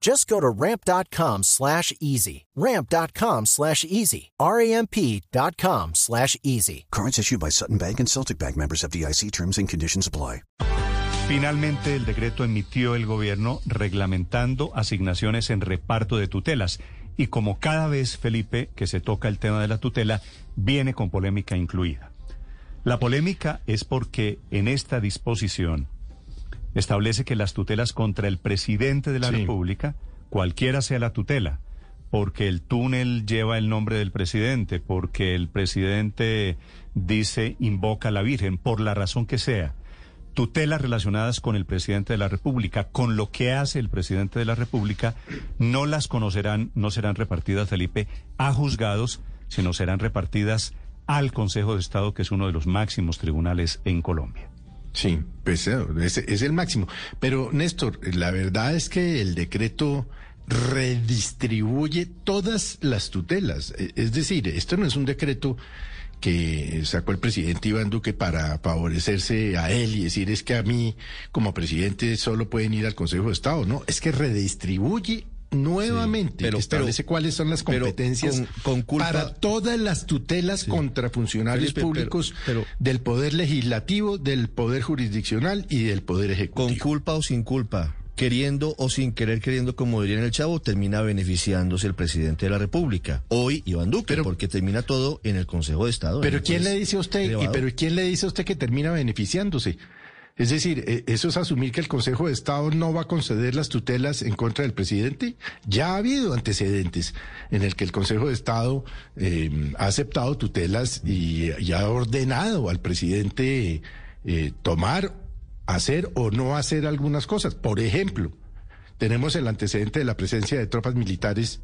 Just go to ramp.com slash easy. Ramp.com slash easy. R-A-M-P.com slash easy. Cards issued by Sutton Bank and Celtic Bank members of DIC terms and conditions apply. Finalmente, el decreto emitió el gobierno reglamentando asignaciones en reparto de tutelas. Y como cada vez, Felipe, que se toca el tema de la tutela, viene con polémica incluida. La polémica es porque en esta disposición establece que las tutelas contra el presidente de la República, cualquiera sea la tutela, porque el túnel lleva el nombre del presidente, porque el presidente dice invoca a la Virgen, por la razón que sea, tutelas relacionadas con el presidente de la República, con lo que hace el presidente de la República, no las conocerán, no serán repartidas, Felipe, a juzgados, sino serán repartidas al Consejo de Estado, que es uno de los máximos tribunales en Colombia. Sí, pues es, es el máximo. Pero Néstor, la verdad es que el decreto redistribuye todas las tutelas. E, Es decir, esto no es un decreto que sacó el presidente Iván Duque para favorecerse a él y decir es que a mí como presidente solo pueden ir al Consejo de Estado. No, es que redistribuye nuevamente, pero- que establece pero- cuáles son las competencias con- con culpa- para todas las tutelas contra funcionarios pero- públicos del Poder Legislativo, del Poder Jurisdiccional y del Poder Ejecutivo. Con culpa o sin culpa, queriendo o sin querer queriendo, como dirían el chavo, termina beneficiándose el presidente de la República. Hoy, Iván Duque, Pero- porque termina todo en el Consejo de Estado. Pero ¿quién le dice a usted, y pero quién le dice a usted que termina beneficiándose? Es decir, eh, ¿eso es asumir que el Consejo de Estado no va a conceder las tutelas en contra del presidente? Ya ha habido antecedentes en el que el Consejo de Estado eh, ha aceptado tutelas y, y ha ordenado al presidente eh, tomar, hacer o no hacer algunas cosas. Por ejemplo, tenemos el antecedente de la presencia de tropas militares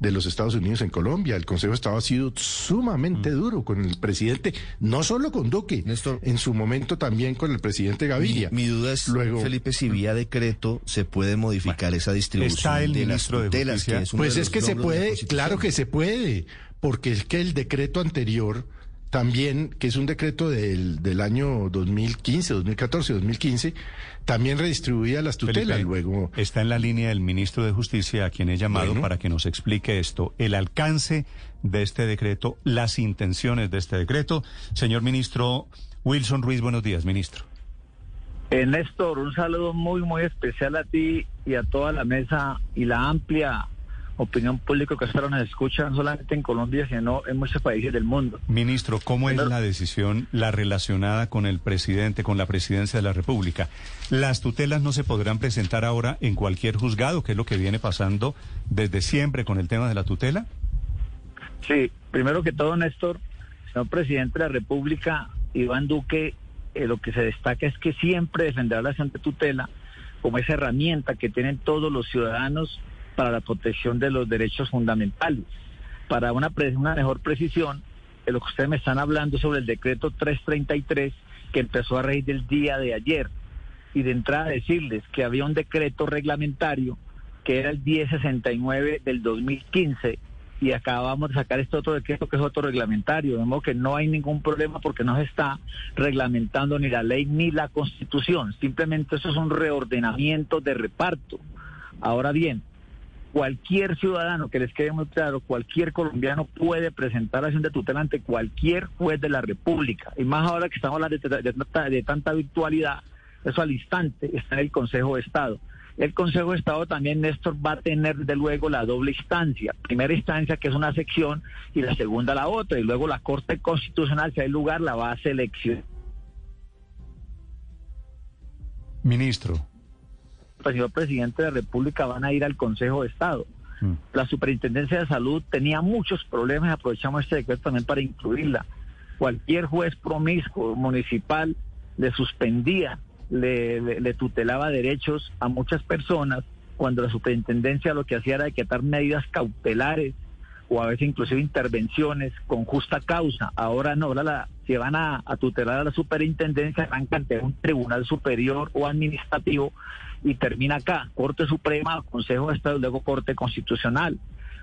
de los Estados Unidos en Colombia. El Consejo de Estado ha sido sumamente duro con el presidente, no solo con Duque, Néstor. en su momento también con el presidente Gaviria. mi duda es, Luego- Felipe, si vía decreto se puede modificar esa distribución está el de las ministro de tutelas, que es uno Pues de es que se puede, claro que se puede, porque es que el decreto anterior también, que es un decreto del, del año 2015, 2014, 2015, también redistribuía las tutelas. Felipe, Luego, Está en la línea el ministro de Justicia, a quien he llamado Bueno. para que nos explique esto, el alcance de este decreto, las intenciones de este decreto. Señor ministro Wilson Ruiz, buenos días, ministro. Eh, Néstor, un saludo muy, muy especial a ti y a toda la mesa y la amplia opinión pública que hasta ahora nos escucha, no solamente en Colombia, sino en muchos países del mundo. Ministro, ¿cómo es la decisión, la relacionada con el presidente, con la presidencia de la República? Las tutelas no se podrán presentar ahora en cualquier juzgado, que es lo que viene pasando desde siempre con el tema de la tutela. Sí, primero que todo, Néstor, señor presidente de la República, Iván Duque, eh, lo que se destaca es que siempre defenderá la de tutela como esa herramienta que tienen todos los ciudadanos para la protección de los derechos fundamentales. Para una, pre- una mejor precisión, de lo que ustedes me están hablando sobre el decreto 333 que empezó a regir del día de ayer. Y de entrada decirles que había un decreto reglamentario que era el 1069 del 2015 y acabamos de sacar este otro decreto que es otro reglamentario, de modo que no hay ningún problema porque no se está reglamentando ni la ley ni la constitución, simplemente eso es un reordenamiento de reparto. Ahora bien, cualquier ciudadano, que les quede muy claro, cualquier colombiano puede presentar acción de tutela ante cualquier juez de la República. Y más ahora que estamos hablando de, de tanta- virtualidad, eso al instante está en el Consejo de Estado. El Consejo de Estado también, Néstor, va a tener de luego la doble instancia. Primera instancia, que es una sección, y la segunda la otra. Y luego la Corte Constitucional, si hay lugar, la va a seleccionar. Ministro. El señor presidente de la República van a ir al Consejo de Estado. Mm. La Superintendencia de Salud tenía muchos problemas y aprovechamos este decreto también para incluirla. Cualquier juez promiscuo municipal le suspendía, le, le- le tutelaba derechos a muchas personas cuando la superintendencia lo que hacía era quitar medidas cautelares o a veces inclusive intervenciones con justa causa. Ahora no, ahora la, si van a, tutelar a la superintendencia, van ante un tribunal superior o administrativo y termina acá, Corte Suprema, Consejo de Estado, luego Corte Constitucional.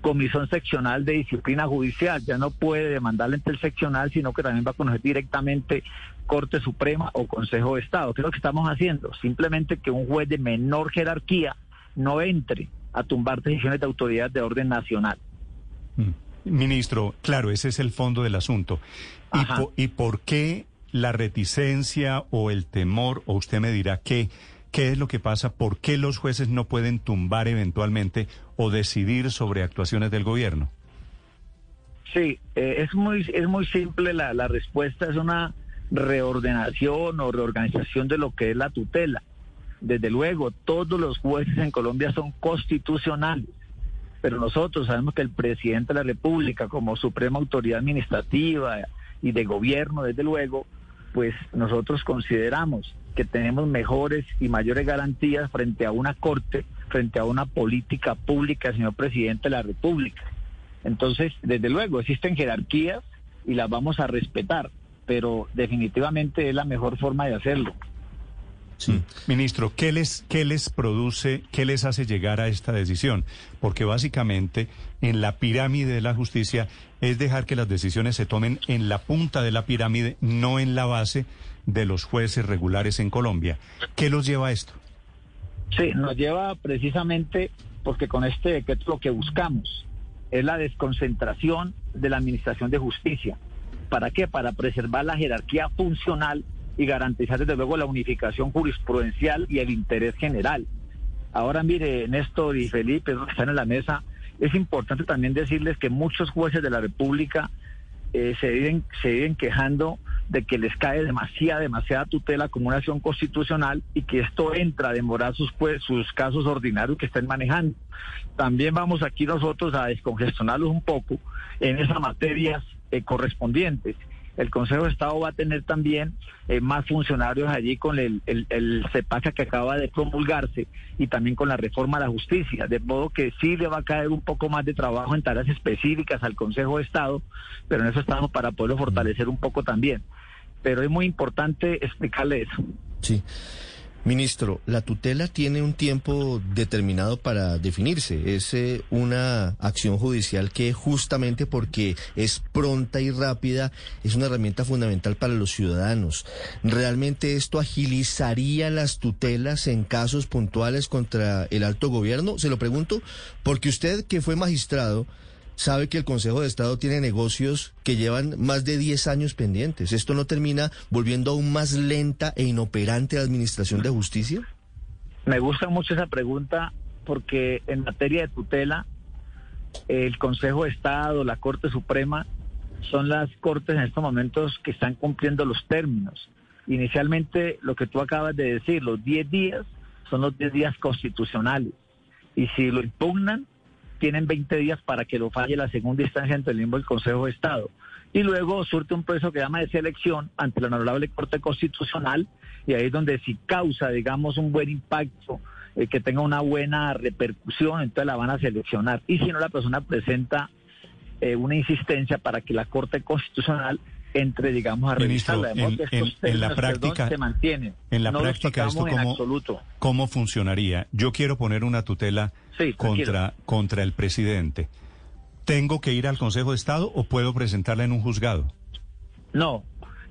Comisión seccional de disciplina judicial, ya no puede demandarle ante el sino que también va a conocer directamente Corte Suprema o Consejo de Estado. ¿Qué es lo que estamos haciendo? Simplemente que un juez de menor jerarquía no entre a tumbar decisiones de autoridad de orden nacional. Mm. Ministro, claro, ese es el fondo del asunto. ¿Y, Ajá. po- ¿Y por qué la reticencia o el temor, o usted me dirá qué, qué es lo que pasa, por qué los jueces no pueden tumbar eventualmente o decidir sobre actuaciones del gobierno? Sí, eh, es muy es muy simple la, la respuesta es una reordenación o reorganización de lo que es la tutela. Desde luego, todos los jueces en Colombia son constitucionales, pero nosotros sabemos que el presidente de la República, como suprema autoridad administrativa y de gobierno, desde luego, pues nosotros consideramos que tenemos mejores y mayores garantías frente a una corte, frente a una política pública, señor presidente de la República. Entonces, desde luego, existen jerarquías y las vamos a respetar, pero definitivamente es la mejor forma de hacerlo. Mm. Ministro, ¿qué les, ¿qué les produce, qué les hace llegar a esta decisión? Porque básicamente en la pirámide de la justicia es dejar que las decisiones se tomen en la punta de la pirámide, no en la base de los jueces regulares en Colombia. ¿Qué los lleva a esto? Sí, nos lleva precisamente porque con este decreto lo que buscamos es la desconcentración de la Administración de Justicia. ¿Para qué? Para preservar la jerarquía funcional y garantizar desde luego la unificación jurisprudencial y el interés general. Ahora mire, Néstor y Felipe, están en la mesa, es importante también decirles que muchos jueces de la República eh, se, viven, se viven quejando de que les cae demasiada, demasiada tutela como una acción constitucional y que esto entra a demorar sus, sus casos ordinarios que estén manejando. También vamos aquí nosotros a descongestionarlos un poco en esas materias eh, correspondientes. El Consejo de Estado va a tener también eh, más funcionarios allí con el, el, el que acaba de promulgarse y también con la reforma a la justicia, de modo que sí le va a caer un poco más de trabajo en tareas específicas al Consejo de Estado, pero en eso estamos para poderlo fortalecer un poco también. Pero es muy importante explicarle eso. Sí. Ministro, la tutela tiene un tiempo determinado para definirse. Es eh, una acción judicial que justamente porque es pronta y rápida es una herramienta fundamental para los ciudadanos. ¿Realmente esto agilizaría las tutelas en casos puntuales contra el alto gobierno? Se lo pregunto porque usted que fue magistrado sabe que el Consejo de Estado tiene negocios que llevan más de 10 años pendientes. ¿Esto no termina volviendo aún más lenta e inoperante la Administración de Justicia? Me gusta mucho esa pregunta porque en materia de tutela, el Consejo de Estado, la Corte Suprema, son las cortes en estos momentos que están cumpliendo los términos. Inicialmente, lo que tú acabas de decir, los 10 días son los 10 días constitucionales. Y si lo impugnan, tienen 20 días para que lo falle la segunda instancia ante el mismo el Consejo de Estado. Y luego surte un proceso que llama de selección ante la honorable Corte Constitucional y ahí es donde si causa, digamos, un buen impacto, eh, que tenga una buena repercusión, entonces la van a seleccionar. Y si no, la persona presenta eh, una insistencia para que la Corte Constitucional entre, digamos, a Ministro, revisarla. En- en- en la práctica- se mantienen. en la no práctica, ¿esto cómo- absoluto. ¿Cómo funcionaría? Yo quiero poner una tutela Sí, tranquilo. contra, contra el presidente. ¿Tengo que ir al Consejo de Estado o puedo presentarla en un juzgado? No,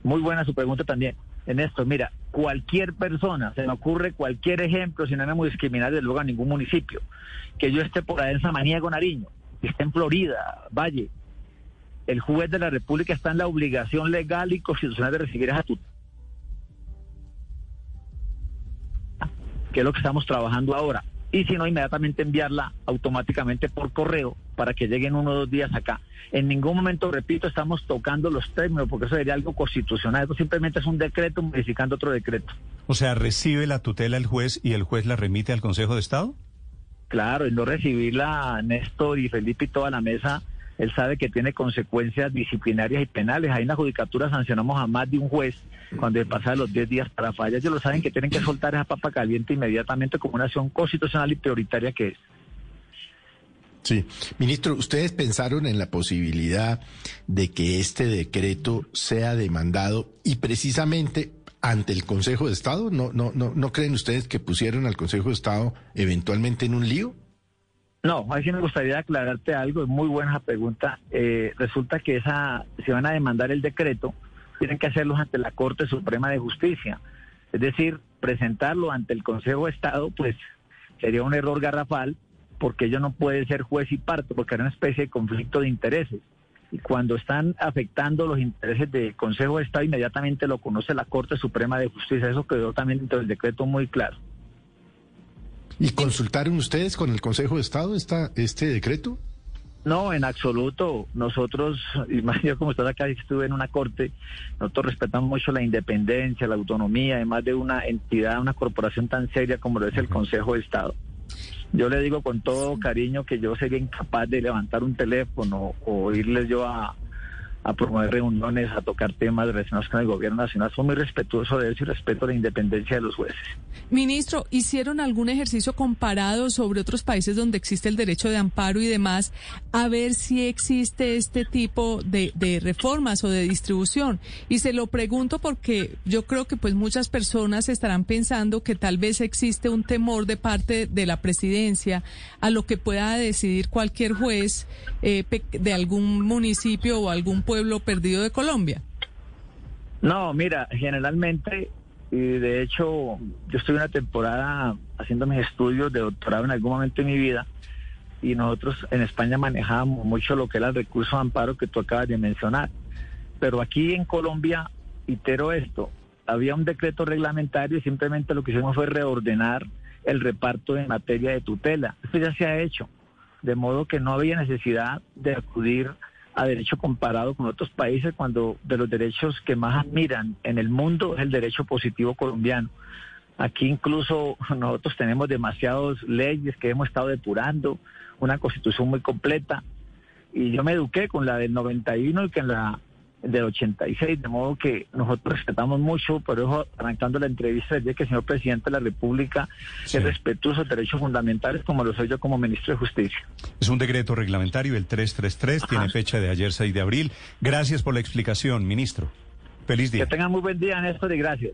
muy buena su pregunta también. En esto, mira, cualquier persona, se me ocurre cualquier ejemplo, sin ánimo de discriminar de luego a ningún municipio, que yo esté por ahí en Samaniego, Nariño, que esté en Florida, Valle, el juez de la República está en la obligación legal y constitucional de recibir esa tutela. que es lo que estamos trabajando ahora. Y si no, inmediatamente enviarla automáticamente por correo para que lleguen uno o dos días acá. En ningún momento, repito, estamos tocando los términos porque eso sería algo constitucional. Eso simplemente es un decreto modificando otro decreto. O sea, ¿recibe la tutela el juez y el juez la remite al Consejo de Estado? Claro, y no recibirla Néstor y Felipe y toda la mesa, él sabe que tiene consecuencias disciplinarias y penales. Ahí en la judicatura sancionamos a más de un juez cuando pasa los 10 días para fallas. Ellos lo saben que tienen que soltar esa papa caliente inmediatamente como una acción constitucional y prioritaria que es. Sí, ministro, ¿ustedes pensaron en la posibilidad de que este decreto sea demandado y precisamente ante el Consejo de Estado? ¿No, no, no, ¿No creen ustedes que pusieron al Consejo de Estado eventualmente en un lío? No, ahí sí me gustaría aclararte algo, es muy buena pregunta. Eh, resulta que esa, si van a demandar el decreto, tienen que hacerlo ante la Corte Suprema de Justicia. Es decir, presentarlo ante el Consejo de Estado, pues sería un error garrafal, porque ellos no pueden ser juez y parte, porque era una especie de conflicto de intereses. Y cuando están afectando los intereses del Consejo de Estado, inmediatamente lo conoce la Corte Suprema de Justicia. Eso quedó también dentro del decreto muy claro. ¿Y consultaron ustedes con el Consejo de Estado esta, este decreto? No, en absoluto. Nosotros, y más yo como estás acá, estuve en una corte, nosotros respetamos mucho la independencia, la autonomía, además de una entidad, una corporación tan seria como lo es el Consejo de Estado. Yo le digo con todo cariño que yo sería incapaz de levantar un teléfono o irles yo a, a promover reuniones, a tocar temas relacionados con el gobierno nacional. Soy muy respetuoso de eso y respeto la independencia de los jueces. Ministro, ¿hicieron algún ejercicio comparado sobre otros países donde existe el derecho de amparo y demás a ver si existe este tipo de, de reformas o de distribución? Y se lo pregunto porque yo creo que pues muchas personas estarán pensando que tal vez existe un temor de parte de la presidencia a lo que pueda decidir cualquier juez eh, de algún municipio o algún pueblo perdido de Colombia? No, mira, generalmente, y de hecho, yo estuve una temporada haciendo mis estudios de doctorado en algún momento de mi vida y nosotros en España manejábamos mucho lo que era el recurso de amparo que tú acabas de mencionar. Pero aquí en Colombia, itero esto, había un decreto reglamentario y simplemente lo que hicimos fue reordenar el reparto en materia de tutela. Esto ya se ha hecho, de modo que no había necesidad de acudir a derecho comparado con otros países cuando de los derechos que más admiran en el mundo es el derecho positivo colombiano. Aquí incluso nosotros tenemos demasiadas leyes que hemos estado depurando, una constitución muy completa. Y yo me eduqué con la del 91 y en la del 86, de modo que nosotros respetamos mucho, por eso arrancando la entrevista, desde que el señor presidente de la República es respetuoso de derechos fundamentales, como lo soy yo como ministro de Justicia. Es un decreto reglamentario, el 333, tiene fecha de ayer 6 de abril. Gracias por la explicación, ministro. Feliz día. Que tengan muy buen día, Néstor, y gracias.